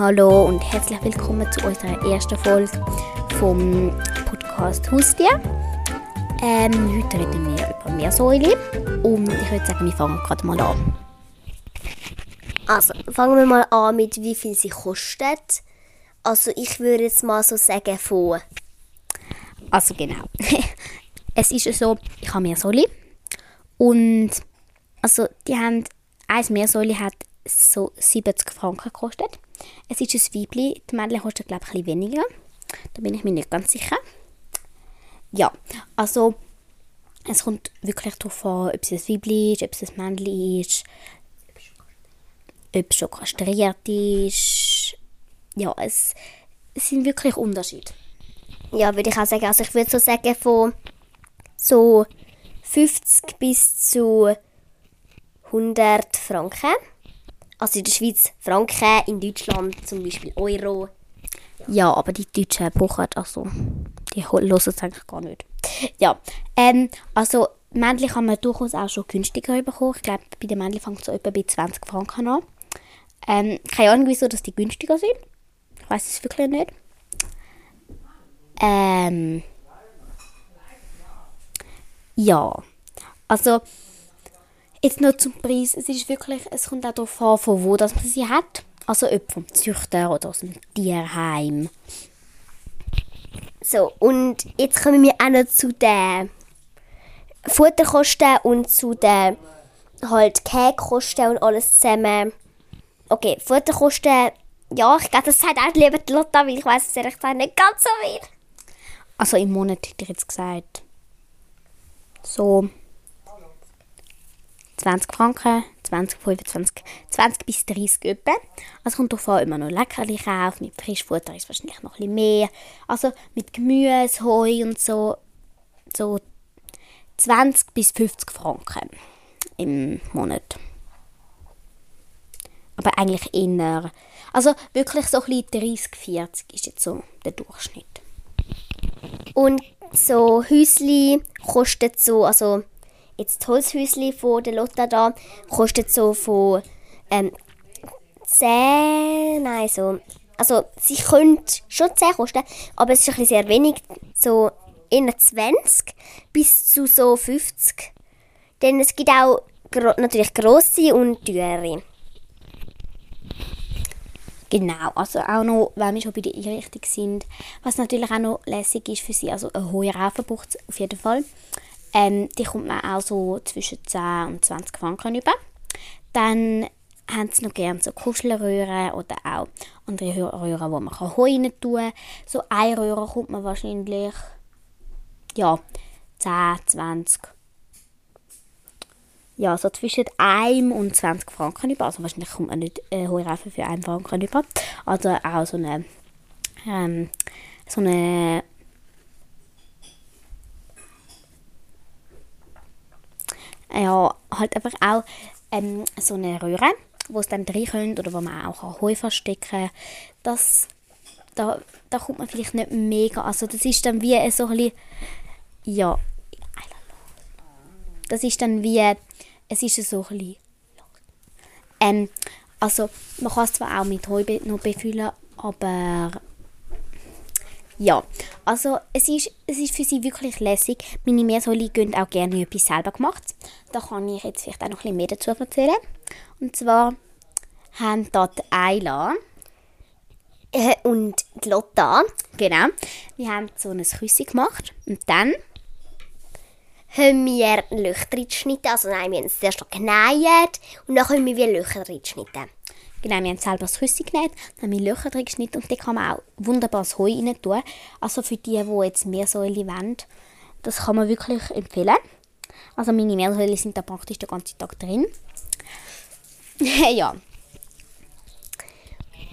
Hallo und herzlich willkommen zu unserer ersten Folge vom Podcast Haustier. Ähm, heute reden wir über Meersäule und ich würde sagen, wir fangen gerade mal an. Also, fangen wir mal an mit wie viel sie kostet. Also, ich würde jetzt mal so sagen von... Also genau. es ist so, ich habe Meersäule und also die haben, ein Meersäule hat so 70 Franken gekostet. Es ist ein Weibli, die Männchen kostet glaube ich ein bisschen weniger. Da bin ich mir nicht ganz sicher. Ja, also es kommt wirklich darauf an, ob es ein Weibli ist, ob es ein Männchen ist, ob es schon kastriert ist. Ja, es, es sind wirklich Unterschiede. Ja, würde ich auch sagen. Also ich würde so sagen von so 50 bis zu 100 Franken. Also in der Schweiz Franken, in Deutschland zum Beispiel Euro. Ja, aber die Deutschen brauchen also, die hören es eigentlich gar nicht. Ja, ähm, also Männchen kann man durchaus auch schon günstiger bekommen. Ich glaube, bei den Männchen fängt es so etwa bei 20 Franken an. Ähm, keine Ahnung, wieso dass die günstiger sind. Ich weiß es wirklich nicht. Ähm, ja, also jetzt noch zum Preis. Es ist wirklich, es kommt auch darauf an, von wo das man sie hat. Also ob vom Züchter oder aus dem Tierheim. So, und jetzt kommen wir auch noch zu den Futterkosten und zu den halt Käkosten und alles zusammen. Okay, Futterkosten, ja, ich glaube, das sagt auch lieber die Lotta, weil ich weiß es ehrlich gesagt nicht ganz so viel. Also im Monat hätte ich jetzt gesagt, so 20 Franken, 20, 25, 20 bis 30 etwa. Also kommt darauf an, immer noch Leckerli kaufen. Mit Frischfutter ist wahrscheinlich noch ein bisschen mehr. Also mit Gemüse, Heu und so, so 20 bis 50 Franken im Monat. Aber eigentlich eher, also wirklich so ein bisschen 30, 40 ist jetzt so der Durchschnitt. Und so Häusli kostet so, also jetzt Holzhäusli von der Lotta da, kostet so von ähm, 10, nein, so, also sie könnte schon 10 kosten, aber es ist ein bisschen sehr wenig, so in 20 bis zu so 50. Denn es gibt auch gro natürlich grosse und teure. Genau, also auch noch, wenn wir schon bei der Einrichtung sind, was natürlich auch noch lässig ist für sie, also ein hoher Raufen braucht es auf jeden Fall. Ähm, die kommt man auch so zwischen 10 und 20 Franken über. Dann haben sie noch gerne so Kuschelröhren oder auch andere Röhren, wo man Heu rein tun kann. So eine Röhre kommt man wahrscheinlich, ja, 10, 20 ja, so zwischen 1 und 20 Franken über. Also wahrscheinlich kommt man nicht äh, Heureifen für 1 Franken über. Also auch so eine, ähm, so eine ja, halt einfach auch ähm, so eine Röhre, wo es dann drin könnt oder wo man auch Heu verstecken kann. Das, da, da kommt man vielleicht nicht mega, also das ist dann wie so ein bisschen, ja, das ist dann wie, es ist so ein bisschen, ähm, also man kann es zwar auch mit Heu noch befüllen, aber ja, also es ist, es ist für sie wirklich lässig. Meine Meersäule gehen auch gerne etwas selber gemacht. Da kann ich jetzt vielleicht auch noch ein bisschen mehr dazu erzählen. Und zwar haben dort Ayla äh, und die Lotta, genau, wir haben so ein Küssi gemacht und dann haben wir Löcher reingeschnitten. Also nein, wir haben es zuerst noch genäht und dann haben wir Löcher reingeschnitten. Genau, wir haben selber das Küssi genäht, haben wir Löcher drin geschnitten und da kann man auch wunderbar das Heu rein tun. Also für die, die jetzt Meersäule wollen, das kann man wirklich empfehlen. Also meine Meersäule sind da praktisch den ganzen Tag drin. ja.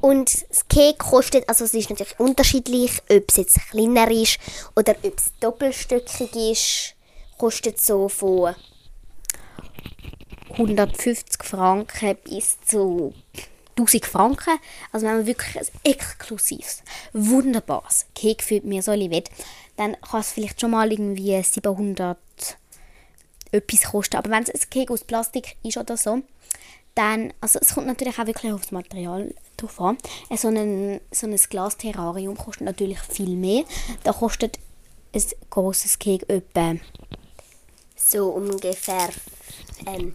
Und das Cake kostet, also es ist natürlich unterschiedlich, ob es jetzt kleiner ist oder ob es doppelstöckig ist. Kostet so von 150 Franken bis zu 1000 Franken. Also wenn man wirklich ein exklusives, wunderbares Cake für mir so will, dann kann es vielleicht schon mal irgendwie 700 etwas kosten. Aber wenn es ein Cake aus Plastik ist oder so, dann, also es kommt natürlich auch wirklich aufs Material drauf an. So ein, so ein Glas-Terrarium kostet natürlich viel mehr. Da kostet ein grosses Kek etwa So ungefähr ähm,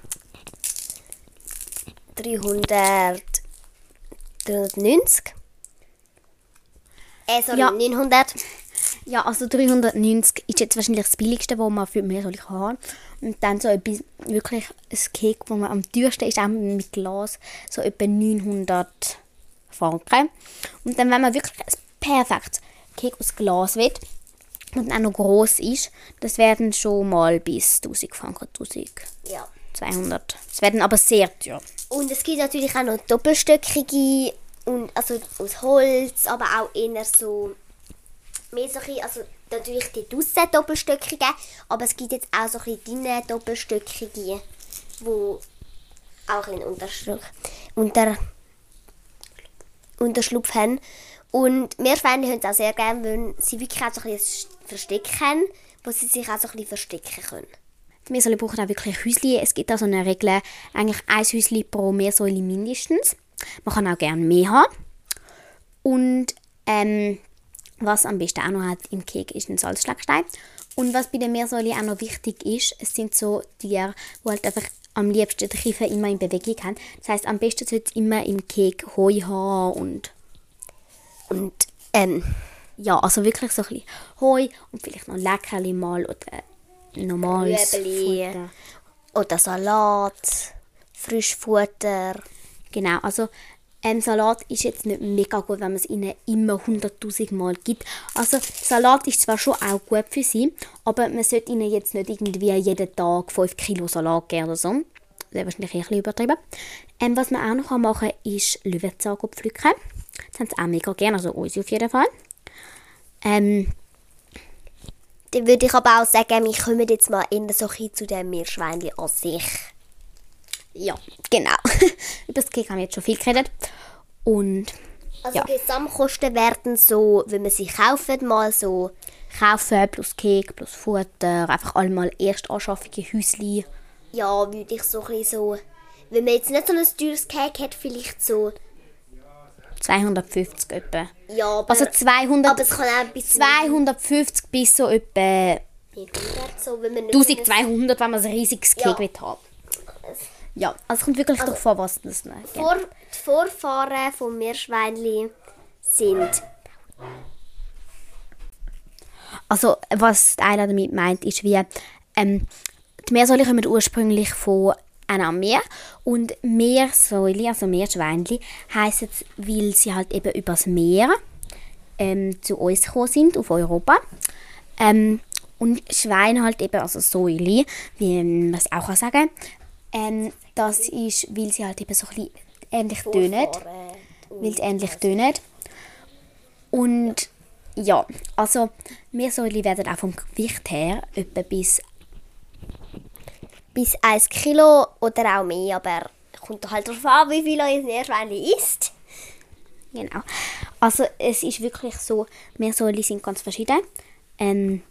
300, 390. Äh, sorry, Ja. 900. Ja, also 390 ist jetzt wahrscheinlich das billigste, was man für mehr soll ich haben. Und dann so etwas, wirklich ein Cake, wo man am teuersten ist, auch mit Glas, so etwa 900 Franken. Und dann, wenn man wirklich ein perfektes Cake aus Glas will und auch noch gross ist, das werden schon mal bis 1000 Franken, 1200. Ja. Das werden aber sehr teuer. Und es gibt natürlich auch noch doppelstöckige, und, also aus Holz, aber auch eher so, mehr so ein also natürlich die draussen doppelstöckige, aber es gibt jetzt auch so ein dünne doppelstöckige, wo auch ein Unterschlupf, unter, Unterschlupf haben. Und wir Freunde hören es auch sehr gerne, weil sie wirklich auch so ein Versteck haben, wo sie sich auch so ein verstecken können. Meersäule brauchen auch wirklich Häusli. Es gibt also eine Regel, eigentlich ein Häusli pro Meersäule mindestens. Man kann auch gerne mehr haben. Und ähm, was am besten auch noch hat im Kek ist ein Salzschlagstein. Und was bei der Meersäule auch noch wichtig ist, es sind so Tiere, die halt einfach am liebsten die Kiefer immer in Bewegung haben. Das heißt, am besten sollte es immer im Kek Heu haben und Und ähm, ja, also wirklich so ein bisschen Heu und vielleicht noch Leckerli mal oder normales Rüebli. Futter. oder Salat, Frischfutter. Genau, also ähm, Salat ist jetzt nicht mega gut, wenn man es ihnen immer 100'000 Mal gibt. Also Salat ist zwar schon auch gut für sie, aber man sollte ihnen jetzt nicht irgendwie jeden Tag 5 Kilo Salat geben oder so. Das wäre wahrscheinlich ein bisschen übertrieben. Ähm, was man auch noch machen kann, ist Löwenzahn pflücken. Das haben sie auch mega gerne, also uns auf jeden Fall. Ähm, Dann würde ich aber auch sagen, wir kommen jetzt mal eher so ein zu dem Meerschweinchen an sich. ja, genau. Über das Cake haben wir jetzt schon viel geredet. Und Also Ja. Gesamtkosten werden so, wenn man sie kaufen, mal so, kaufen plus Cake plus Futter, einfach einmal Erstanschaffungen, Häusli. ja, würde ich so ein bisschen so, wenn man jetzt nicht so ein teures Cake hat, vielleicht so, 250 etwa. ja, aber, Also 200, aber es kann auch bis 250 bis so etwa 900, so, wenn man nicht 1200, wenn man ein riesiges Ja. Haben. Ja, also es kommt wirklich darauf an, was das ne. Vor, die Vorfahren vom Meerschweinchen sind, Also was Eila damit meint, ist wie, ähm, die Meersäule kommen ursprünglich von einem Meer und Meersäule, also Meerschweinchen, heissen es, weil sie halt eben übers Meer ähm, zu uns gekommen sind, auf Europa. Ähm, und Schwein halt eben, also Säule, wie man es auch kann sagen ähm, das ist, weil sie halt eben so ein ähnlich tönen weil sie ähnlich tönen. Und ja, also Meersäule werden auch vom Gewicht her etwa bis bis 1 Kilo oder auch mehr, aber kommt halt darauf an, wie viel euer Meerschweinchen isst. Genau. Also es ist wirklich so, Meersäule sind ganz verschieden. Ähm,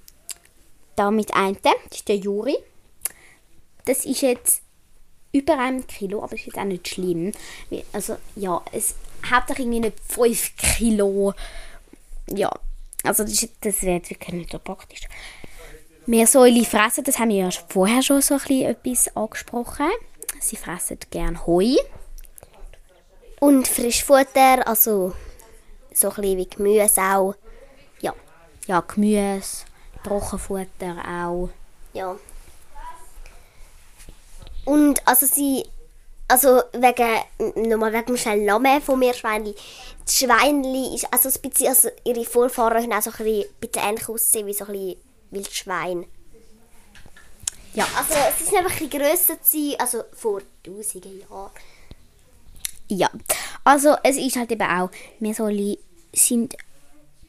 da mit einem, das ist der Juri. Das ist jetzt über einem Kilo, aber ist jetzt auch nicht schlimm. Also ja, es hat doch irgendwie nicht 5 Kilo. Ja, also das, das wäre jetzt wirklich nicht so praktisch. Meersäule fressen, das haben wir ja vorher schon so ein bisschen etwas angesprochen. Sie fressen gerne Heu. Und Frischfutter, also so ein bisschen wie Gemüse auch. Ja, ja Gemüse, Trockenfutter auch. Ja. Und also sie, also wegen, nochmal wegen dem schnellen Namen von Meerschweinchen. Die Schweinli ist, also, ein bisschen, also ihre Vorfahren haben auch so ein bisschen, ein bisschen ähnlich aussehen wie so ein bisschen Wildschwein. Ja. Also sie sind einfach ein bisschen grösser gewesen, also vor tausenden Jahren. Ja, also es ist halt eben auch, Meersäule sind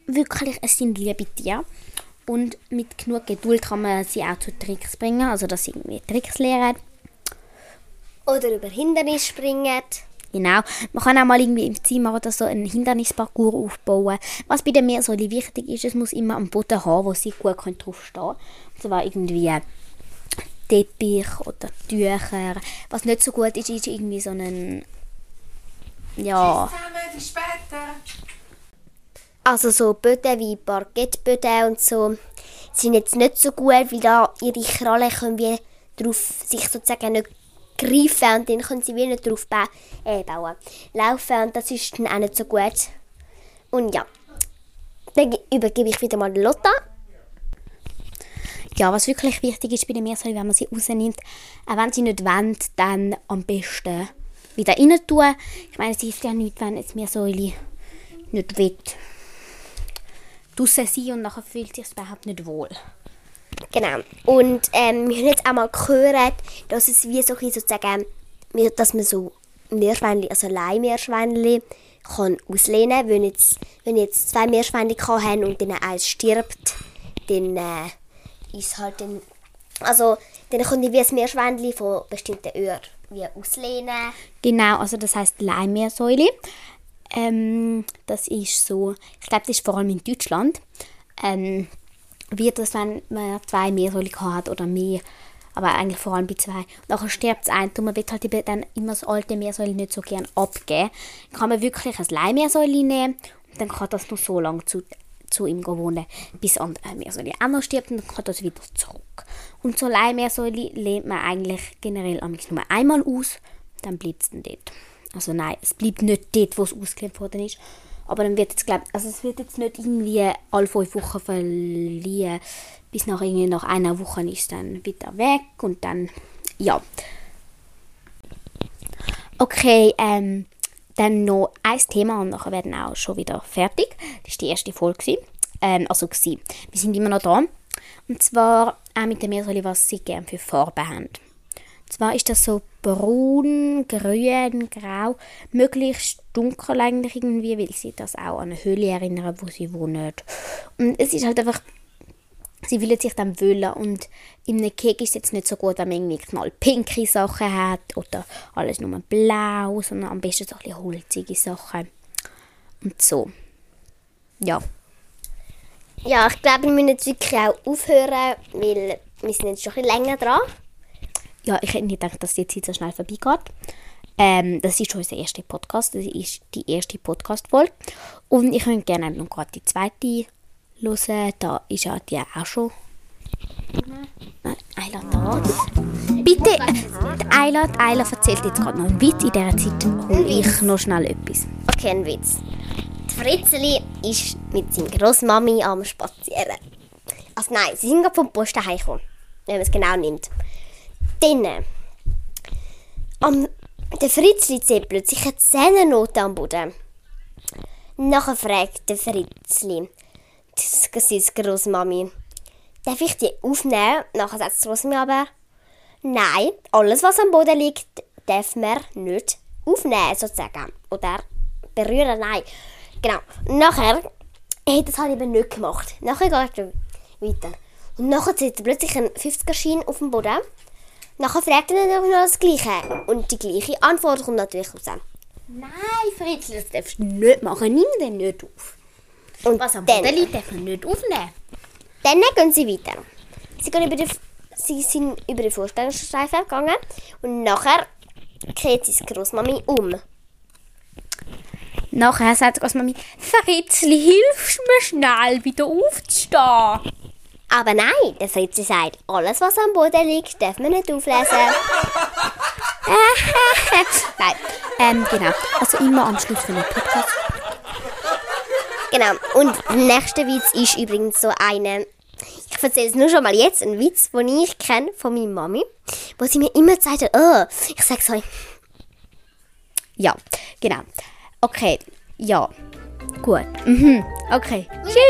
wirklich, es sind liebe Tiere. Und mit genug Geduld kann man sie auch zu Tricks bringen, also dass sie irgendwie Tricks lernen. Oder über Hindernisse springen. Genau. Man kann auch mal irgendwie im Zimmer oder so einen Hindernisparcours aufbauen. Was bei der Meersäule wichtig ist, es muss immer am Boden haben, wo sie gut drauf stehen können. Und zwar irgendwie Teppich oder Tücher. Was nicht so gut ist, ist irgendwie so ein... Ja, bis später. Also so Böden wie Parkettböden und so sind jetzt nicht so gut, weil da ihre Krallen können wie drauf sich sozusagen nicht greifen und dann können sie wie nicht drauf ba äh, bauen. Laufen und das ist dann auch nicht so gut. Und ja, dann ge- übergebe ich wieder mal Lotta. Ja, was wirklich wichtig ist bei den Meersäule, wenn man sie rausnimmt, auch wenn sie nicht wollen, dann am besten wieder rein tun. Ich meine, es ist ja nichts, wenn jetzt Meersäule nicht will. Draussen sein und nachher fühlt sich überhaupt nicht wohl. Genau. Und ähm, wir haben jetzt auch mal gehört, dass es wie so sozusagen, dass man so Meerschweinchen, also Leihmeerschweinchen kann auslehnen. Wenn jetzt, wenn jetzt zwei Meerschweinchen haben und dann eins stirbt, dann äh, ist halt dann, also dann können die wie ein Meerschweinchen von bestimmten Orten wie auslehnen. Genau, also das heißt Leihmeersäule. Ähm, das ist so, ich glaube, das ist vor allem in Deutschland. Ähm, wird das, wenn man zwei Meersäule gehabt hat oder mehr, aber eigentlich vor allem bei zwei. Nachher stirbt das eine und man will halt dann immer das alte Meersäule nicht so gern abgeben. Dann kann man wirklich ein Leihmeersäule nehmen und dann kann das nur so lange zu, zu ihm wohnen, bis andere Meersäule auch noch stirbt und dann kann das wieder zurück. Und so Leihmeersäule lehnt man eigentlich generell nur einmal aus, dann bleibt es dann dort. Also nein, es bleibt nicht dort, wo es ausgelehnt worden ist. Aber dann wird jetzt, glaub, also es wird jetzt nicht irgendwie alle fünf Wochen verliehen, bis nach, irgendwie nach einer Woche ist dann wieder weg und dann, ja. Okay, ähm, dann noch ein Thema und nachher werden auch schon wieder fertig. Das war die erste Folge. Ähm, also, gewesen. wir sind immer noch da. Und zwar auch mit der Meersäule, was sie gerne für Farben haben. Und zwar ist das so braun, grün, grau, möglichst dunkel eigentlich irgendwie, weil sie das auch an eine Höhle erinnern, wo sie wohnen. Und es ist halt einfach, sie wollen sich dann wollen und in einem Keks ist es jetzt nicht so gut, wenn man irgendwie knallpinke Sachen hat oder alles nur blau, sondern am besten so ein bisschen holzige Sachen. Und so. Ja. Ja, ich glaube, wir müssen jetzt wirklich auch aufhören, weil wir sind jetzt schon ein bisschen länger dran. Ja, ich hätte nicht gedacht, dass die Zeit so schnell vorbeigeht. Ähm, das ist unser erster Podcast. Das ist die erste Podcast-Folge. Und ich würde gerne noch gerade die zweite hören. Da ist ja die auch schon. Nein, Ayla da. Bitte, äh, Ayla, Ayla erzählt jetzt gerade noch einen Witz. In dieser Zeit hole ich noch schnell etwas. Okay, ein Witz. Die Fritzeli ist mit seiner Großmami am Spazieren. Also nein, sie sind gerade vom Posten heimgekommen, wenn man es genau nimmt. Dann, am, der Fritzli sieht plötzlich eine Zähnennote am Boden. Nachher fragt der Fritzli, das ist Großmami, darf ich die aufnehmen? Nachher sagt Großmami aber, nein, alles was am Boden liegt, darf man nicht aufnehmen, sozusagen. Oder berühren, nein. Genau. Nachher hat das halt eben nicht gemacht. Nachher geht er weiter. Und nachher sieht er plötzlich einen 50er-Schein auf dem Boden. Nachher fragt er ihn noch das Gleiche. Und die gleiche Antwort kommt natürlich raus. Nein, Fritzl, das darfst du nicht machen. Nimm den nicht auf. Und Was am dann, Boden liegt, darf man nicht aufnehmen. dann gehen sie weiter. Sie, gehen über die, sie sind über die Vorstellungsstreifen gegangen. Und nachher kehrt seine Großmami um. Nachher sagt Großmami, Fritzli, hilfst mir schnell wieder aufzustehen. Aber nein, der Fritzi sagt, alles was am Boden liegt, darf man nicht auflesen. Nein, ähm, genau. Also immer am Schluss von einem Podcast. Genau. Und der nächste Witz ist übrigens so eine. Ich erzähle es nur schon mal jetzt, ein Witz, den ich kenne von meiner Mami, wo sie mir immer gesagt hat, oh, ich sag's euch. Ja, genau. Okay, ja. Gut. Mhm. Okay. Tschüss.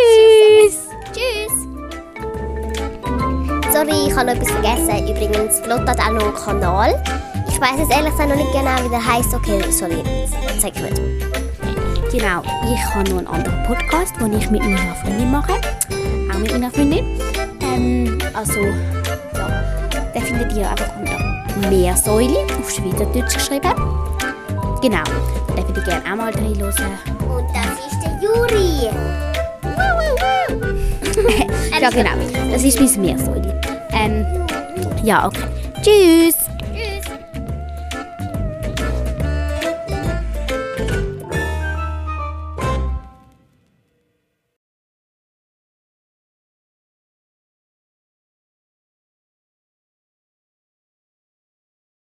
Sorry, ich habe noch etwas vergessen. Übrigens, Lotta hat auch noch einen Kanal. Ich weiß jetzt ehrlich gesagt noch nicht genau, wie der heißt. Okay, sorry, zeig nicht. Genau, ich habe noch einen anderen Podcast, den ich mit meiner Freundin mache. Auch mit meiner Freundin. Ähm, also, ja, den findet ihr einfach unter Meersäule auf Schweizerdeutsch geschrieben. Genau, den würde ich gerne auch mal reinhören. Und das ist der Juri. Ja, genau, das ist mein Meersäule. Ähm, Ja, okay. Tschüss!